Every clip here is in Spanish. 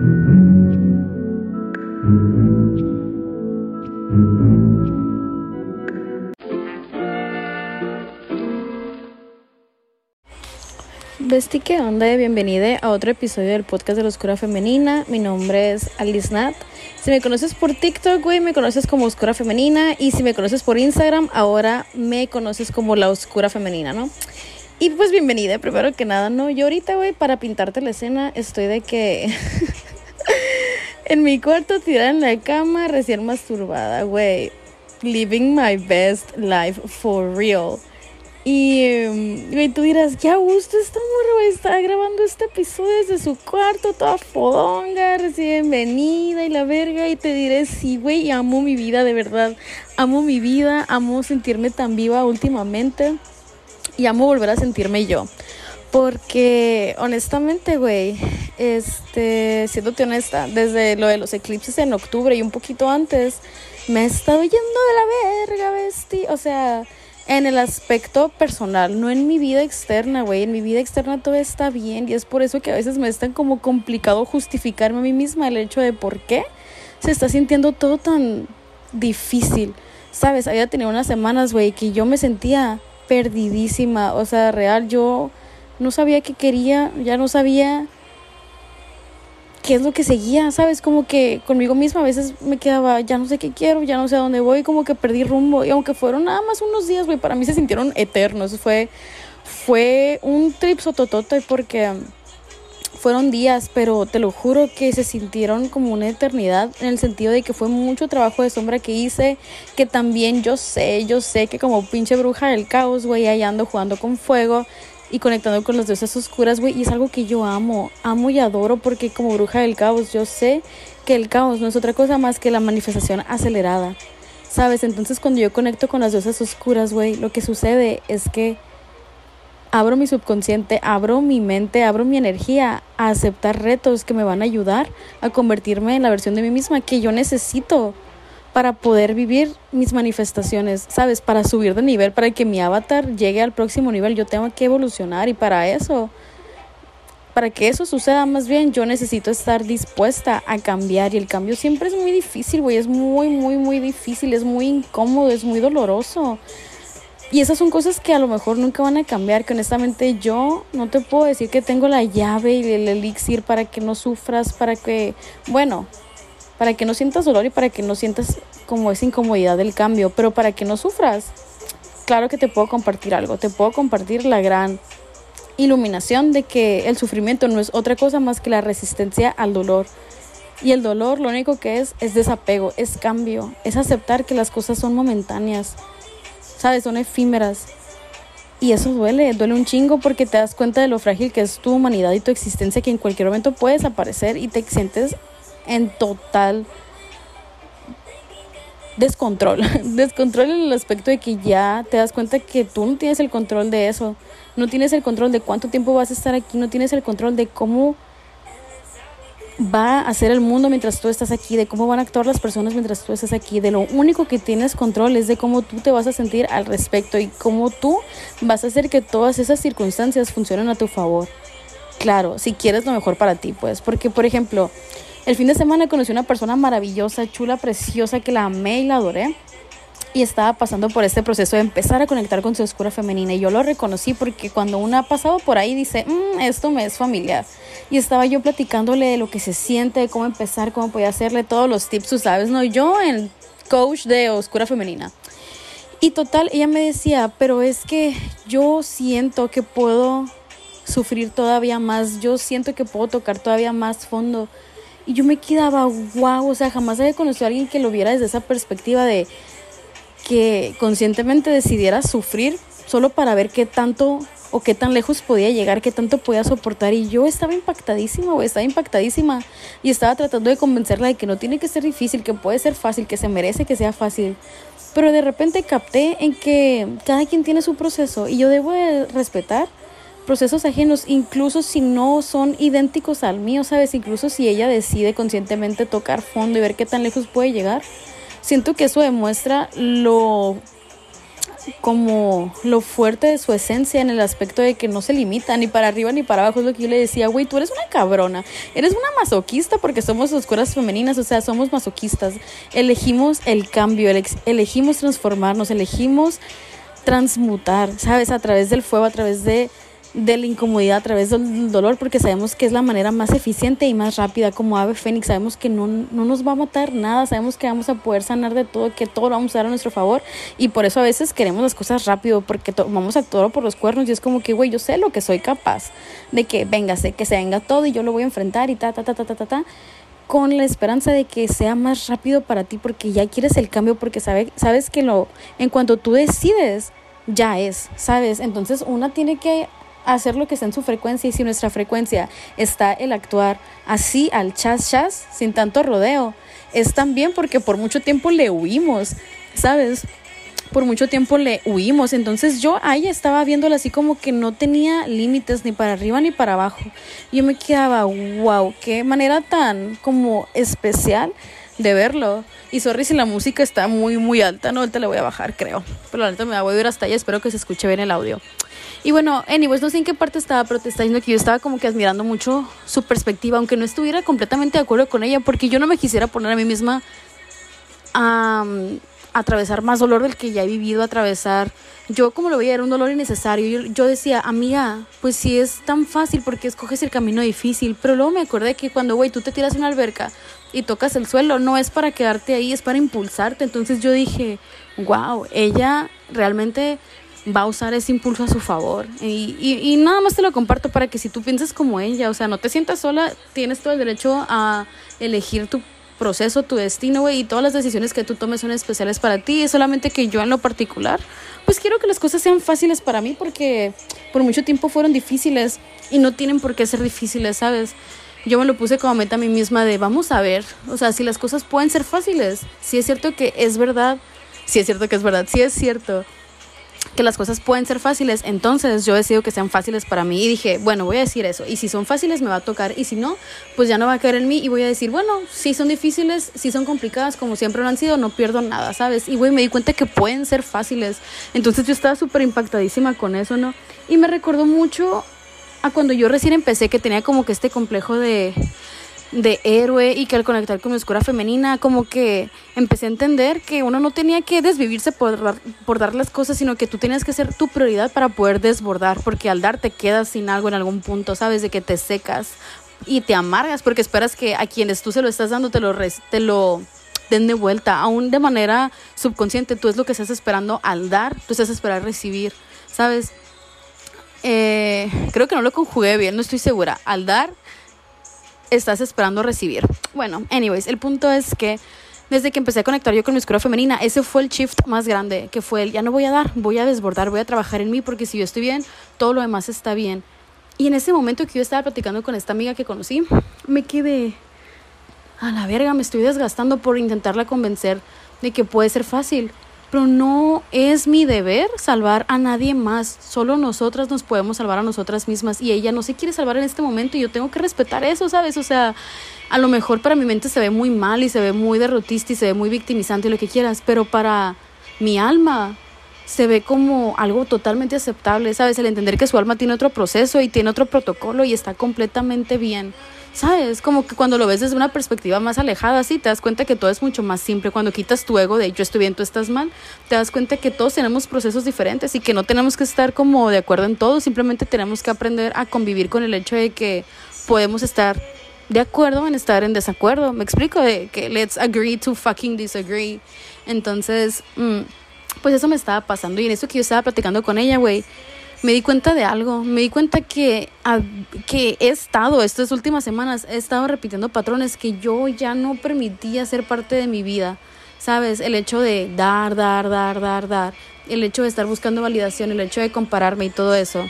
Besti, ¿qué onda? Bienvenida a otro episodio del podcast de la Oscura Femenina. Mi nombre es Alice Nat. Si me conoces por TikTok, güey, me conoces como Oscura Femenina. Y si me conoces por Instagram, ahora me conoces como La Oscura Femenina, ¿no? Y pues bienvenida, primero que nada, ¿no? Yo ahorita, güey, para pintarte la escena, estoy de que... en mi cuarto tirada en la cama, recién masturbada, güey. Living my best life for real. Y, em, tú dirás, ya gusto esta morra, está grabando este episodio desde su cuarto, toda fodonga, recién venida y la verga. Y te diré, sí, güey, amo mi vida, de verdad. Amo mi vida, amo sentirme tan viva últimamente. Y amo volver a sentirme yo. Porque, honestamente, güey, este, siéndote honesta, desde lo de los eclipses en octubre y un poquito antes, me he estado yendo de la verga, besti. O sea en el aspecto personal, no en mi vida externa, güey. En mi vida externa todo está bien y es por eso que a veces me es tan como complicado justificarme a mí misma el hecho de por qué se está sintiendo todo tan difícil. Sabes, había tenido unas semanas, güey, que yo me sentía perdidísima, o sea, real, yo no sabía qué quería, ya no sabía qué es lo que seguía, ¿sabes? Como que conmigo misma a veces me quedaba, ya no sé qué quiero, ya no sé a dónde voy, como que perdí rumbo. Y aunque fueron nada más unos días, güey, para mí se sintieron eternos. Fue, fue un trip sototote porque fueron días, pero te lo juro que se sintieron como una eternidad en el sentido de que fue mucho trabajo de sombra que hice, que también yo sé, yo sé que como pinche bruja del caos, güey, ahí ando jugando con fuego y conectando con las diosas oscuras, güey. Y es algo que yo amo, amo y adoro porque como bruja del caos yo sé que el caos no es otra cosa más que la manifestación acelerada. ¿Sabes? Entonces cuando yo conecto con las diosas oscuras, güey, lo que sucede es que abro mi subconsciente, abro mi mente, abro mi energía a aceptar retos que me van a ayudar a convertirme en la versión de mí misma que yo necesito para poder vivir mis manifestaciones, ¿sabes? Para subir de nivel, para que mi avatar llegue al próximo nivel, yo tengo que evolucionar y para eso, para que eso suceda más bien, yo necesito estar dispuesta a cambiar y el cambio siempre es muy difícil, güey, es muy, muy, muy difícil, es muy incómodo, es muy doloroso. Y esas son cosas que a lo mejor nunca van a cambiar, que honestamente yo no te puedo decir que tengo la llave y el elixir para que no sufras, para que, bueno, para que no sientas dolor y para que no sientas como esa incomodidad del cambio, pero para que no sufras. Claro que te puedo compartir algo, te puedo compartir la gran iluminación de que el sufrimiento no es otra cosa más que la resistencia al dolor. Y el dolor lo único que es es desapego, es cambio, es aceptar que las cosas son momentáneas, sabes, son efímeras. Y eso duele, duele un chingo porque te das cuenta de lo frágil que es tu humanidad y tu existencia, que en cualquier momento puedes aparecer y te sientes en total descontrol. Descontrol en el aspecto de que ya te das cuenta que tú no tienes el control de eso. No tienes el control de cuánto tiempo vas a estar aquí. No tienes el control de cómo va a ser el mundo mientras tú estás aquí, de cómo van a actuar las personas mientras tú estás aquí. De lo único que tienes control es de cómo tú te vas a sentir al respecto y cómo tú vas a hacer que todas esas circunstancias funcionen a tu favor. Claro, si quieres lo mejor para ti, pues. Porque, por ejemplo, el fin de semana conocí una persona maravillosa, chula, preciosa, que la amé y la adoré. Y estaba pasando por este proceso de empezar a conectar con su oscura femenina. Y yo lo reconocí porque cuando una ha pasado por ahí dice, mm, esto me es familiar. Y estaba yo platicándole de lo que se siente, de cómo empezar, cómo podía hacerle todos los tips, tú sabes, ¿no? Yo, el coach de oscura femenina. Y total, ella me decía, pero es que yo siento que puedo sufrir todavía más, yo siento que puedo tocar todavía más fondo y yo me quedaba, wow, o sea, jamás había conocido a alguien que lo viera desde esa perspectiva de que conscientemente decidiera sufrir solo para ver qué tanto o qué tan lejos podía llegar, qué tanto podía soportar. Y yo estaba impactadísima, güey, estaba impactadísima. Y estaba tratando de convencerla de que no tiene que ser difícil, que puede ser fácil, que se merece que sea fácil. Pero de repente capté en que cada quien tiene su proceso y yo debo de respetar procesos ajenos, incluso si no son idénticos al mío, ¿sabes? Incluso si ella decide conscientemente tocar fondo y ver qué tan lejos puede llegar. Siento que eso demuestra lo como lo fuerte de su esencia en el aspecto de que no se limita ni para arriba ni para abajo. Es lo que yo le decía, güey, tú eres una cabrona, eres una masoquista porque somos oscuras femeninas, o sea, somos masoquistas. Elegimos el cambio, elegimos transformarnos, elegimos transmutar, ¿sabes? A través del fuego, a través de de la incomodidad a través del dolor porque sabemos que es la manera más eficiente y más rápida como ave fénix sabemos que no, no, nos va a matar nada sabemos que vamos a poder sanar de todo que todo lo vamos a dar a nuestro favor y por eso a veces queremos las cosas rápido porque vamos a todo por los cuernos y es como que güey yo sé lo que soy capaz de que venga sé que se venga todo y yo lo voy a enfrentar y ta ta ta ta ta ta, ta con la esperanza de que sea más rápido para ti porque ya quieres el cambio porque sabe, sabes que lo en cuanto tú decides ya es, ¿sabes? Entonces una tiene que hacer lo que está en su frecuencia y si nuestra frecuencia está el actuar así al chas chas, sin tanto rodeo, es también porque por mucho tiempo le huimos, ¿sabes? Por mucho tiempo le huimos. Entonces yo ahí estaba viéndola así como que no tenía límites ni para arriba ni para abajo. Yo me quedaba, wow, qué manera tan como especial de verlo. Y sorry si la música está muy, muy alta, no, ahorita le voy a bajar, creo. Pero la neta me voy a ir hasta allá, espero que se escuche bien el audio. Y bueno, anyways, no sé en qué parte estaba protestando, que yo estaba como que admirando mucho su perspectiva, aunque no estuviera completamente de acuerdo con ella, porque yo no me quisiera poner a mí misma a atravesar más dolor del que ya he vivido, atravesar. Yo como lo veía era un dolor innecesario. Yo, decía, amiga, pues si es tan fácil, porque escoges el camino difícil? Pero luego me acordé que cuando, güey, tú te tiras en una alberca y tocas el suelo, no es para quedarte ahí, es para impulsarte. Entonces yo dije, wow, ella realmente va a usar ese impulso a su favor. Y, y, nada más te lo comparto para que si tú piensas como ella, o sea, no te sientas sola, tienes todo el derecho a elegir tu proceso, tu destino, güey, y todas las decisiones que tú tomes son especiales para ti. Es solamente que yo en lo particular, pues quiero que las cosas sean fáciles para mí porque por mucho tiempo fueron difíciles y no tienen por qué ser difíciles, ¿sabes? Yo me lo puse como meta a mí misma de vamos a ver, o sea, si las cosas pueden ser fáciles, si es cierto que es verdad, si es cierto que es verdad, si es cierto que las cosas pueden ser fáciles, entonces yo decido que sean fáciles para mí y dije, bueno, voy a decir eso, y si son fáciles me va a tocar, y si no, pues ya no va a caer en mí y voy a decir, bueno, si son difíciles, si son complicadas, como siempre lo han sido, no pierdo nada, ¿sabes? Y güey, me di cuenta que pueden ser fáciles, entonces yo estaba súper impactadísima con eso, ¿no? Y me recordó mucho a cuando yo recién empecé, que tenía como que este complejo de de héroe y que al conectar con mi oscura femenina como que empecé a entender que uno no tenía que desvivirse por, por dar las cosas, sino que tú tenías que ser tu prioridad para poder desbordar, porque al dar te quedas sin algo en algún punto, sabes, de que te secas y te amargas porque esperas que a quienes tú se lo estás dando te lo, te lo den de vuelta, aún de manera subconsciente, tú es lo que estás esperando al dar, tú estás esperando recibir, ¿sabes? Eh, creo que no lo conjugué bien, no estoy segura. Al dar estás esperando recibir. Bueno, anyways, el punto es que desde que empecé a conectar yo con mi oscura femenina, ese fue el shift más grande, que fue el ya no voy a dar, voy a desbordar, voy a trabajar en mí, porque si yo estoy bien, todo lo demás está bien. Y en ese momento que yo estaba platicando con esta amiga que conocí, me quedé a la verga, me estoy desgastando por intentarla convencer de que puede ser fácil pero no es mi deber salvar a nadie más. Solo nosotras nos podemos salvar a nosotras mismas y ella no se quiere salvar en este momento y yo tengo que respetar eso, ¿sabes? O sea, a lo mejor para mi mente se ve muy mal y se ve muy derrotista y se ve muy victimizante y lo que quieras, pero para mi alma se ve como algo totalmente aceptable, ¿sabes? El entender que su alma tiene otro proceso y tiene otro protocolo y está completamente bien. ¿Sabes? Como que cuando lo ves desde una perspectiva más alejada, sí, te das cuenta que todo es mucho más simple. Cuando quitas tu ego de yo estoy bien, tú estás mal, te das cuenta que todos tenemos procesos diferentes y que no tenemos que estar como de acuerdo en todo, simplemente tenemos que aprender a convivir con el hecho de que podemos estar de acuerdo en estar en desacuerdo. Me explico de que let's agree to fucking disagree. Entonces, mm, pues eso me estaba pasando y en eso que yo estaba platicando con ella, güey me di cuenta de algo, me di cuenta que, que he estado, estas últimas semanas, he estado repitiendo patrones que yo ya no permitía ser parte de mi vida, ¿sabes? El hecho de dar, dar, dar, dar, dar, el hecho de estar buscando validación, el hecho de compararme y todo eso.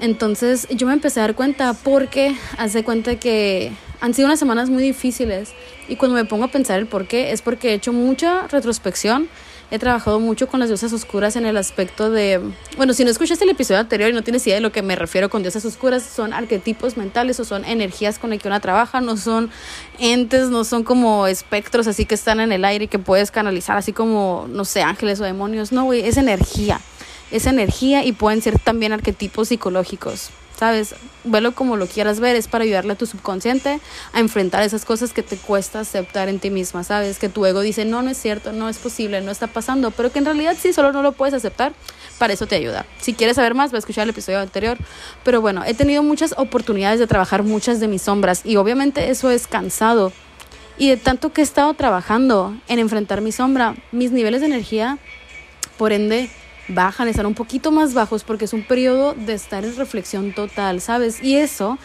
Entonces yo me empecé a dar cuenta porque hace cuenta que han sido unas semanas muy difíciles y cuando me pongo a pensar el por qué es porque he hecho mucha retrospección he trabajado mucho con las diosas oscuras en el aspecto de, bueno, si no escuchaste el episodio anterior y no tienes idea de lo que me refiero con diosas oscuras, son arquetipos mentales o son energías con las que una trabaja, no son entes, no son como espectros así que están en el aire y que puedes canalizar así como, no sé, ángeles o demonios, no, güey, es energía, es energía y pueden ser también arquetipos psicológicos. ¿Sabes? Velo como lo quieras ver, es para ayudarle a tu subconsciente a enfrentar esas cosas que te cuesta aceptar en ti misma, ¿sabes? Que tu ego dice, no, no es cierto, no es posible, no está pasando, pero que en realidad sí, solo no lo puedes aceptar, para eso te ayuda. Si quieres saber más, va a escuchar el episodio anterior. Pero bueno, he tenido muchas oportunidades de trabajar muchas de mis sombras y obviamente eso es cansado. Y de tanto que he estado trabajando en enfrentar mi sombra, mis niveles de energía, por ende, bajan, están un poquito más bajos porque es un periodo de estar en reflexión total, ¿sabes? Y eso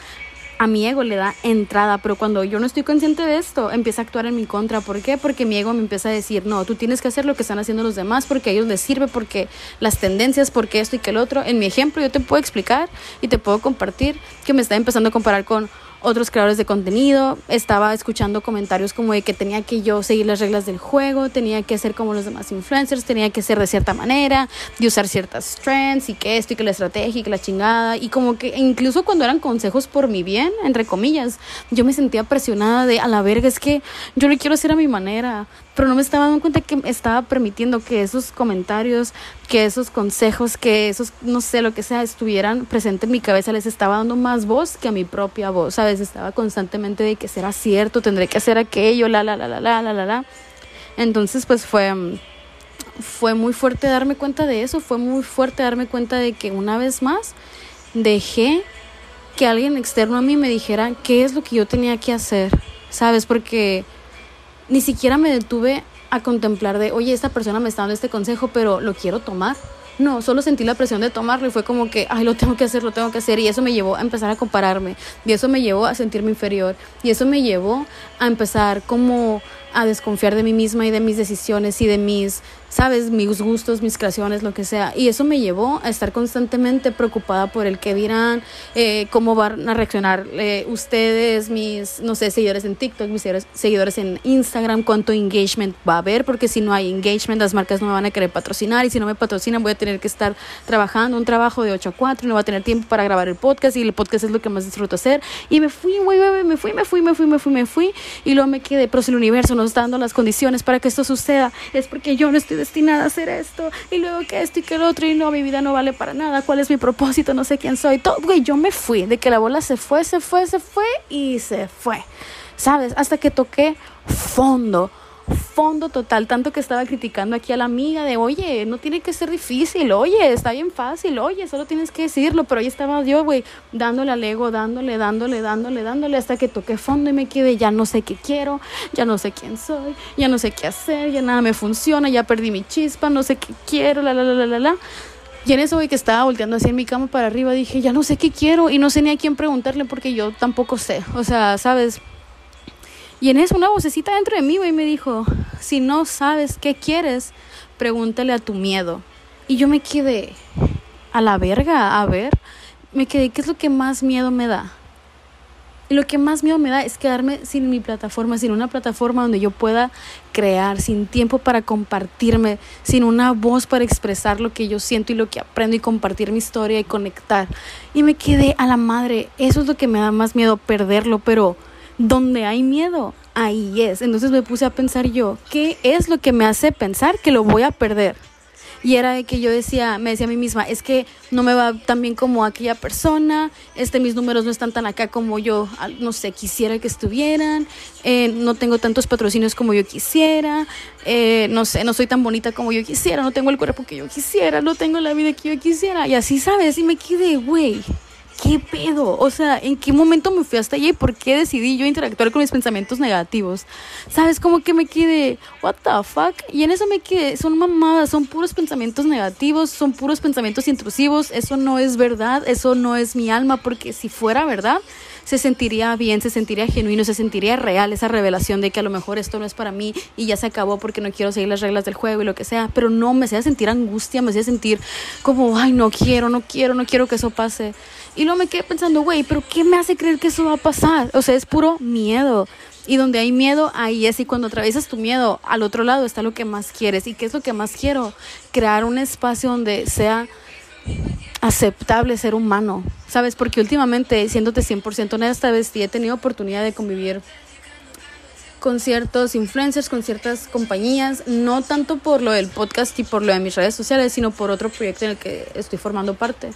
a mi ego le da entrada, pero cuando yo no estoy consciente de esto, empieza a actuar en mi contra. ¿Por qué? Porque mi ego me empieza a decir, no, tú tienes que hacer lo que están haciendo los demás porque a ellos les sirve, porque las tendencias, porque esto y que el otro. En mi ejemplo yo te puedo explicar y te puedo compartir que me está empezando a comparar con otros creadores de contenido, estaba escuchando comentarios como de que tenía que yo seguir las reglas del juego, tenía que ser como los demás influencers, tenía que ser de cierta manera, de usar ciertas trends y que esto y que la estrategia y que la chingada. Y como que incluso cuando eran consejos por mi bien, entre comillas, yo me sentía presionada de a la verga, es que yo lo quiero hacer a mi manera, pero no me estaba dando cuenta que estaba permitiendo que esos comentarios, que esos consejos, que esos, no sé, lo que sea, estuvieran presentes en mi cabeza, les estaba dando más voz que a mi propia voz, ¿sabes? Estaba constantemente de que será cierto, tendré que hacer aquello, la, la, la, la, la, la, la, la. Entonces, pues fue, fue muy fuerte darme cuenta de eso, fue muy fuerte darme cuenta de que una vez más dejé que alguien externo a mí me dijera qué es lo que yo tenía que hacer, ¿sabes? Porque ni siquiera me detuve a contemplar de, oye, esta persona me está dando este consejo, pero lo quiero tomar. No, solo sentí la presión de tomarlo y fue como que, ay, lo tengo que hacer, lo tengo que hacer. Y eso me llevó a empezar a compararme. Y eso me llevó a sentirme inferior. Y eso me llevó a empezar como a desconfiar de mí misma y de mis decisiones y de mis sabes, mis gustos, mis creaciones, lo que sea. Y eso me llevó a estar constantemente preocupada por el que dirán, eh, cómo van a reaccionar eh, ustedes, mis, no sé, seguidores en TikTok, mis seguidores en Instagram, cuánto engagement va a haber, porque si no hay engagement, las marcas no me van a querer patrocinar y si no me patrocinan voy a tener que estar trabajando un trabajo de 8 a 4 y no voy a tener tiempo para grabar el podcast y el podcast es lo que más disfruto hacer. Y me fui, güey, me fui, me fui, me fui, me fui, me fui y luego me quedé, pero si el universo nos está dando las condiciones para que esto suceda, es porque yo no estoy destinada a hacer esto y luego que esto y que el otro y no, mi vida no vale para nada, cuál es mi propósito, no sé quién soy. Todo, güey, yo me fui, de que la bola se fue, se fue, se fue y se fue. ¿Sabes? Hasta que toqué fondo fondo total, tanto que estaba criticando aquí a la amiga de, oye, no tiene que ser difícil, oye, está bien fácil, oye, solo tienes que decirlo, pero ahí estaba yo, güey, dándole al ego, dándole, dándole, dándole, dándole, hasta que toqué fondo y me quedé, ya no sé qué quiero, ya no sé quién soy, ya no sé qué hacer, ya nada me funciona, ya perdí mi chispa, no sé qué quiero, la, la, la, la, la, la. Y en eso, güey, que estaba volteando así en mi cama para arriba, dije, ya no sé qué quiero y no sé ni a quién preguntarle porque yo tampoco sé. O sea, ¿sabes? Y en eso una vocecita dentro de mí, güey, me dijo, si no sabes qué quieres, pregúntale a tu miedo. Y yo me quedé a la verga, a ver, me quedé, ¿qué es lo que más miedo me da? Y lo que más miedo me da es quedarme sin mi plataforma, sin una plataforma donde yo pueda crear, sin tiempo para compartirme, sin una voz para expresar lo que yo siento y lo que aprendo y compartir mi historia y conectar. Y me quedé a la madre, eso es lo que me da más miedo, perderlo, pero donde hay miedo, ahí es. Entonces me puse a pensar yo, ¿qué es lo que me hace pensar que lo voy a perder? Y era de que yo decía, me decía a mí misma, es que no me va tan bien como aquella persona, este, mis números no están tan acá como yo, no sé, quisiera que estuvieran, eh, no tengo tantos patrocinios como yo quisiera, eh, no sé, no soy tan bonita como yo quisiera, no tengo el cuerpo que yo quisiera, no tengo la vida que yo quisiera. Y así, ¿sabes? Y me quedé, güey, ¿qué pedo? O sea, ¿en qué momento me fui hasta allí? y por qué decidí yo interactuar con mis pensamientos negativos? ¿Sabes? Como que me quedé, what the fuck? Y en eso me quedé, son mamadas, son puros pensamientos negativos, son puros pensamientos intrusivos, eso no es verdad, eso no es mi alma, porque si fuera verdad, se sentiría bien, se sentiría genuino, se sentiría real esa revelación de que a lo mejor esto no es para mí y ya se acabó porque no quiero seguir las reglas del juego y lo que sea, pero no, me hacía sentir angustia, me hacía sentir como, ay, no quiero, no quiero, no quiero que eso pase. Y luego me quedé pensando, güey, pero ¿qué me hace creer que eso va a pasar? O sea, es puro miedo. Y donde hay miedo, ahí es. Y cuando atraviesas tu miedo, al otro lado está lo que más quieres. ¿Y qué es lo que más quiero? Crear un espacio donde sea aceptable ser humano, ¿sabes? Porque últimamente, siéndote 100% honesta, vez he tenido oportunidad de convivir con ciertos influencers, con ciertas compañías, no tanto por lo del podcast y por lo de mis redes sociales, sino por otro proyecto en el que estoy formando parte.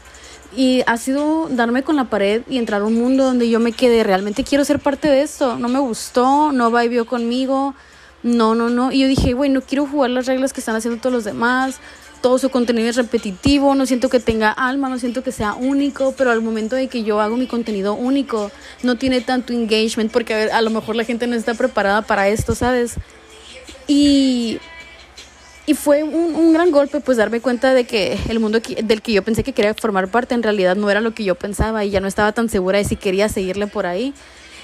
Y ha sido darme con la pared y entrar a un mundo donde yo me quedé, realmente quiero ser parte de esto, no me gustó, no vio conmigo, no, no, no. Y yo dije, güey, no quiero jugar las reglas que están haciendo todos los demás, todo su contenido es repetitivo, no siento que tenga alma, no siento que sea único, pero al momento de que yo hago mi contenido único, no tiene tanto engagement porque a, lo mejor la gente no está preparada para esto, ¿sabes? Y, y fue un, un, gran golpe pues darme cuenta de que el mundo del que yo pensé que quería formar parte en realidad no era lo que yo pensaba y ya no estaba tan segura de si quería seguirle por ahí.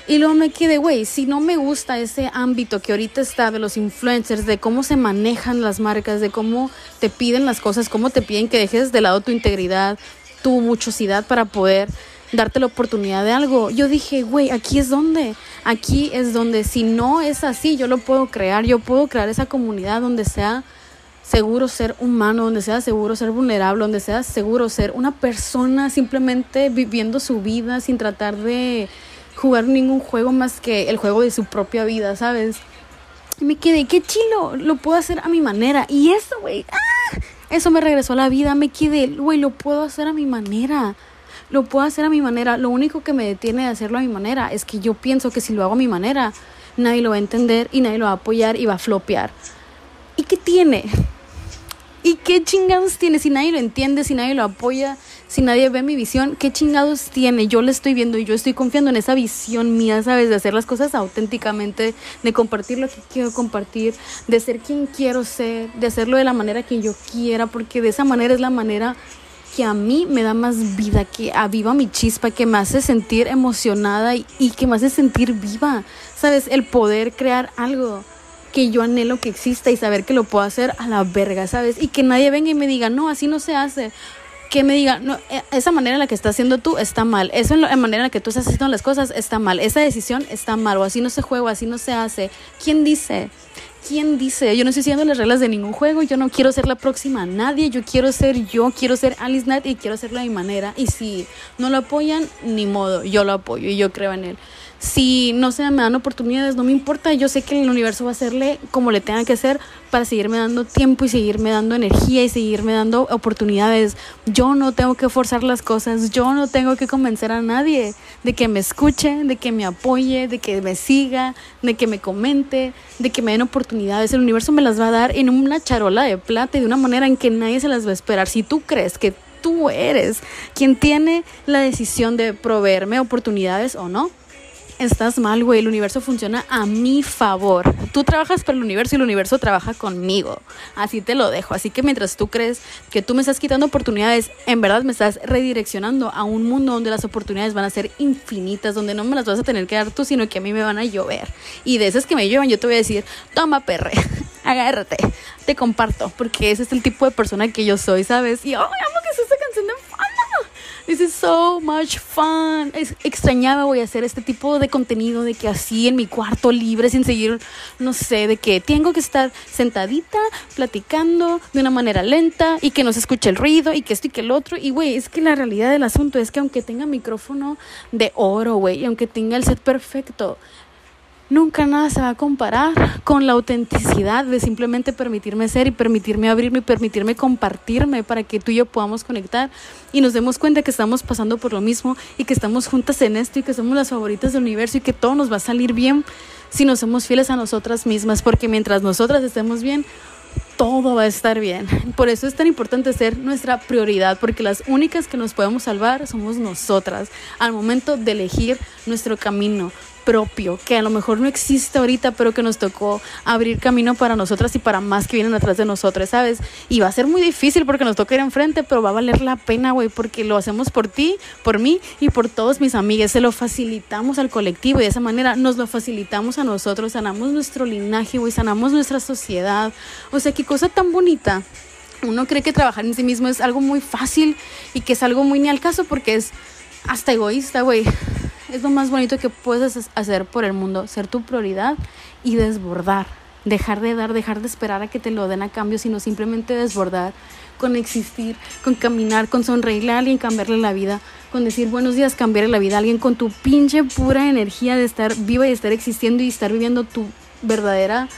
Y luego me quedé, güey, si no me gusta ese ámbito que ahorita está de los influencers, de cómo se manejan las marcas, de cómo te piden las cosas, cómo te piden que dejes de lado tu integridad, tu muchosidad para poder darte la oportunidad de algo. Yo dije, güey, aquí es donde, aquí es donde si no es así, yo lo puedo crear, yo puedo crear esa comunidad donde sea seguro ser humano, donde sea seguro ser vulnerable, donde sea seguro ser una persona simplemente viviendo su vida sin tratar de jugar ningún juego más que el juego de su propia vida, ¿sabes? Y me quedé, qué chilo, lo puedo hacer a mi manera. Y eso, güey, ¡ah! eso me regresó a la vida. Me quedé, güey, lo puedo hacer a mi manera. Lo puedo hacer a mi manera. Lo único que me detiene de hacerlo a mi manera es que yo pienso que si lo hago a mi manera, nadie lo va a entender y nadie lo va a apoyar y va a flopear. ¿Y qué tiene? ¿Y qué chingados tiene? Si nadie lo entiende, si nadie lo apoya, si nadie ve mi visión, ¿qué chingados tiene? Yo le estoy viendo y yo estoy confiando en esa visión mía, ¿sabes? De hacer las cosas auténticamente, de compartir lo que quiero compartir, de ser quien quiero ser, de hacerlo de la manera que yo quiera, porque de esa manera es la manera que a mí me da más vida, que aviva mi chispa, que me hace sentir emocionada y, y que me hace sentir viva, ¿sabes? El poder crear algo que yo anhelo que exista y saber que lo puedo hacer a la verga, ¿sabes? Y que nadie venga y me diga, no, así no se hace que me diga, no, e, esa manera en la que estás haciendo tú está mal, la manera en la que tú estás haciendo las cosas está mal, esa decisión está mal, o así no se juega, así no se hace. ¿Quién dice? ¿Quién dice? Yo no estoy siguiendo las reglas de ningún juego, yo no quiero ser la próxima a nadie, yo quiero ser yo, quiero ser Alice Nat y quiero hacerlo a mi manera. Y si no lo apoyan, ni modo, yo lo apoyo y yo creo en él si no se me dan oportunidades, no me importa, yo sé que el universo va a hacerle como le tenga que hacer para seguirme dando tiempo y seguirme dando energía y seguirme dando oportunidades. Yo no tengo que forzar las cosas, yo no tengo que convencer a nadie de que me escuche, de que me apoye, de que me siga, de que me comente, de que me den oportunidades. El universo me las va a dar en una charola de plata y de una manera en que nadie se las va a esperar. Si tú crees que tú eres quien tiene la decisión de proveerme oportunidades o no, estás mal, güey. El universo funciona a mi favor. Tú trabajas para el universo y el universo trabaja conmigo. Así te lo dejo. Así que mientras tú crees que tú me estás quitando oportunidades, en verdad me estás redireccionando a un mundo donde las oportunidades van a ser infinitas, donde no me las vas a tener que dar tú, sino que a mí me van a llover. Y de esas que me llevan, yo te voy a decir, toma perre, agárrate, te comparto, porque ese es el tipo de persona que yo soy, ¿sabes? Y, oh, amo que es esta canción de This is so much fun. Es, extrañaba, voy a hacer este tipo de contenido de que así en mi cuarto libre, sin seguir, no sé, de que tengo que estar sentadita, platicando de una manera lenta y que no se escuche el ruido y que esto y que el otro. Y, güey, es que la realidad del asunto es que aunque tenga micrófono de oro, güey, y aunque tenga el set perfecto, Nunca nada se va a comparar con la autenticidad de simplemente permitirme ser y permitirme abrirme y permitirme compartirme para que tú y yo podamos conectar y nos demos cuenta que estamos pasando por lo mismo y que estamos juntas en esto y que somos las favoritas del universo y que todo nos va a salir bien si nos somos fieles a nosotras mismas, porque mientras nosotras estemos bien, todo va a estar bien. Por eso es tan importante ser nuestra prioridad, porque las únicas que nos podemos salvar somos nosotras al momento de elegir nuestro camino, propio, que a lo mejor no existe ahorita, pero que nos tocó abrir camino para nosotras y para más que vienen atrás de nosotras, ¿sabes? Y va a ser muy difícil porque nos toca ir enfrente, pero va a valer la pena, güey, porque lo hacemos por ti, por mí y por todos mis amigas. Se lo facilitamos al colectivo y de esa manera nos lo facilitamos a nosotros, sanamos nuestro linaje, güey, sanamos nuestra sociedad. O sea, qué cosa tan bonita. Uno cree que trabajar en sí mismo es algo muy fácil y que es algo muy ni al caso porque es hasta egoísta, güey es lo más bonito que puedes hacer por el mundo, ser tu prioridad y desbordar. Dejar de dar, dejar de esperar a que te lo den a cambio, sino simplemente desbordar con existir, con caminar, con sonreírle a alguien, cambiarle la vida, con decir buenos días, cambiarle la vida a alguien, con tu pinche pura energía de estar viva y estar existiendo y estar viviendo tu verdadera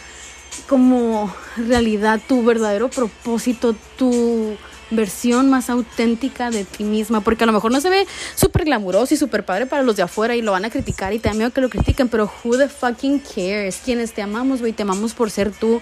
como realidad, tu verdadero propósito, tu versión más auténtica de ti misma, porque a lo mejor no se ve súper glamuroso y súper padre para los de afuera y lo van a criticar y te da miedo que lo critiquen, pero who the fucking cares? Quienes te amamos, güey, te amamos por ser tú,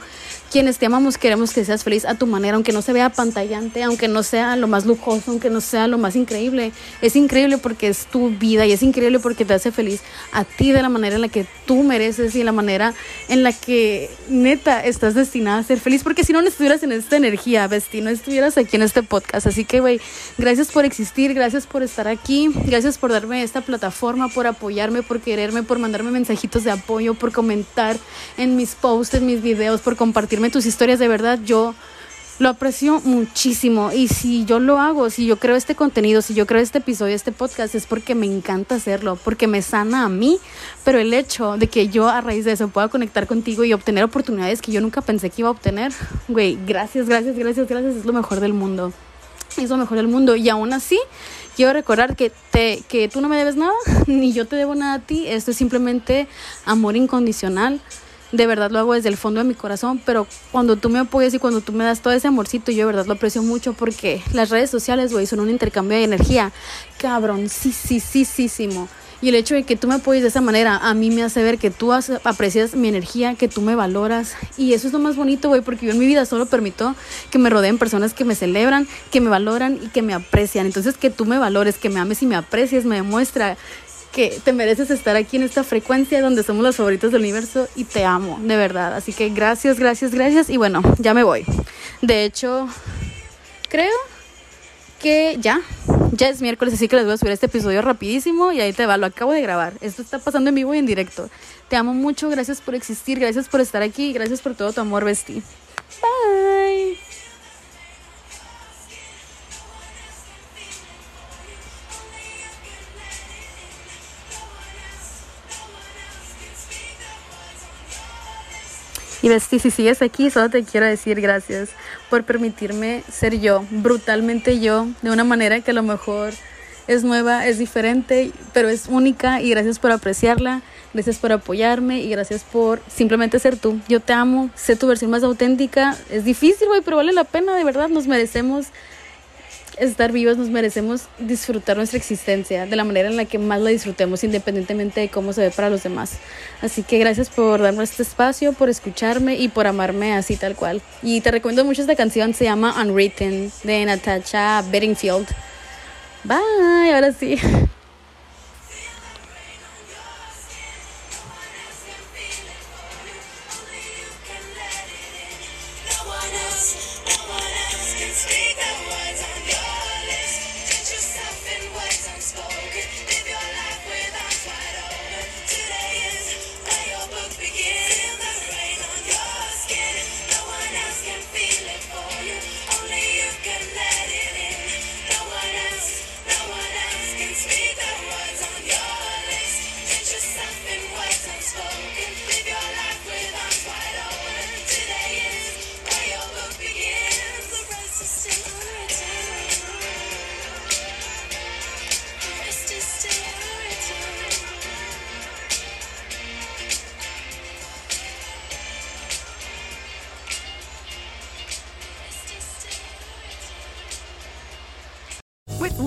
quienes te amamos queremos que seas feliz a tu manera, aunque no se vea pantallante, aunque no sea lo más lujoso, aunque no sea lo más increíble. Es increíble porque es tu vida y es increíble porque te hace feliz a ti de la manera en la que tú mereces y la manera en la que neta estás destinada a ser feliz, porque si no, estuvieras en esta energía, Besti, no estuvieras aquí en este podcast. Así que, güey, gracias por existir, gracias por estar aquí, gracias por darme esta plataforma, por apoyarme, por quererme, por mandarme mensajitos de apoyo, por comentar en mis posts, en mis videos, por compartir tus historias, de verdad yo lo aprecio muchísimo y si yo lo hago, si yo creo este contenido, si yo creo este episodio, este podcast, es porque me encanta hacerlo, porque me sana a mí, pero el hecho de que yo a raíz de eso pueda conectar contigo y obtener oportunidades que yo nunca pensé que iba a obtener, güey, gracias, gracias, gracias, gracias, es lo mejor del mundo. Es lo mejor del mundo. Y aún así quiero recordar que, te, que tú no me debes nada, ni yo te debo nada a ti, esto es simplemente amor incondicional de verdad lo hago desde el fondo de mi corazón, pero cuando tú me apoyas y cuando tú me das todo ese amorcito, yo de verdad lo aprecio mucho porque las redes sociales, güey, son un intercambio de energía cabrón, sí, sí, sí, sí, y el hecho de que tú me apoyes de esa manera a mí me hace ver que tú aprecias mi energía, que tú me valoras. Y eso es lo más bonito, güey, porque yo en mi vida solo permito que me rodeen personas que me celebran, que me valoran y que me aprecian. Entonces, que tú me valores, que me ames y me aprecies, me demuestra que te mereces estar aquí en esta frecuencia donde somos los favoritos del universo y te amo, de verdad. Así que gracias, gracias, gracias. Y bueno, ya me voy. De hecho, creo que ya, ya es miércoles, así que les voy a subir este episodio rapidísimo y ahí te va, lo acabo de grabar. Esto está pasando en vivo y en directo. Te amo mucho, gracias por existir, gracias por estar aquí, gracias por todo tu amor, Besti. Bye. Y Besti, si sigues aquí, solo te quiero decir gracias por permitirme ser yo, brutalmente yo, de una manera que a lo mejor es nueva, es diferente, pero es única y gracias por apreciarla, gracias por apoyarme y gracias por simplemente ser tú. Yo te amo, sé tu versión más auténtica, es difícil, güey, pero vale la pena, de verdad, nos merecemos estar vivos, nos merecemos disfrutar nuestra existencia de la manera en la que más la disfrutemos, independientemente de cómo se ve para los demás. Así que gracias por darme este espacio, por escucharme y por amarme así tal cual. Y te recomiendo mucho esta canción, se llama Unwritten, de Natasha Bedingfield. Bye, ahora sí.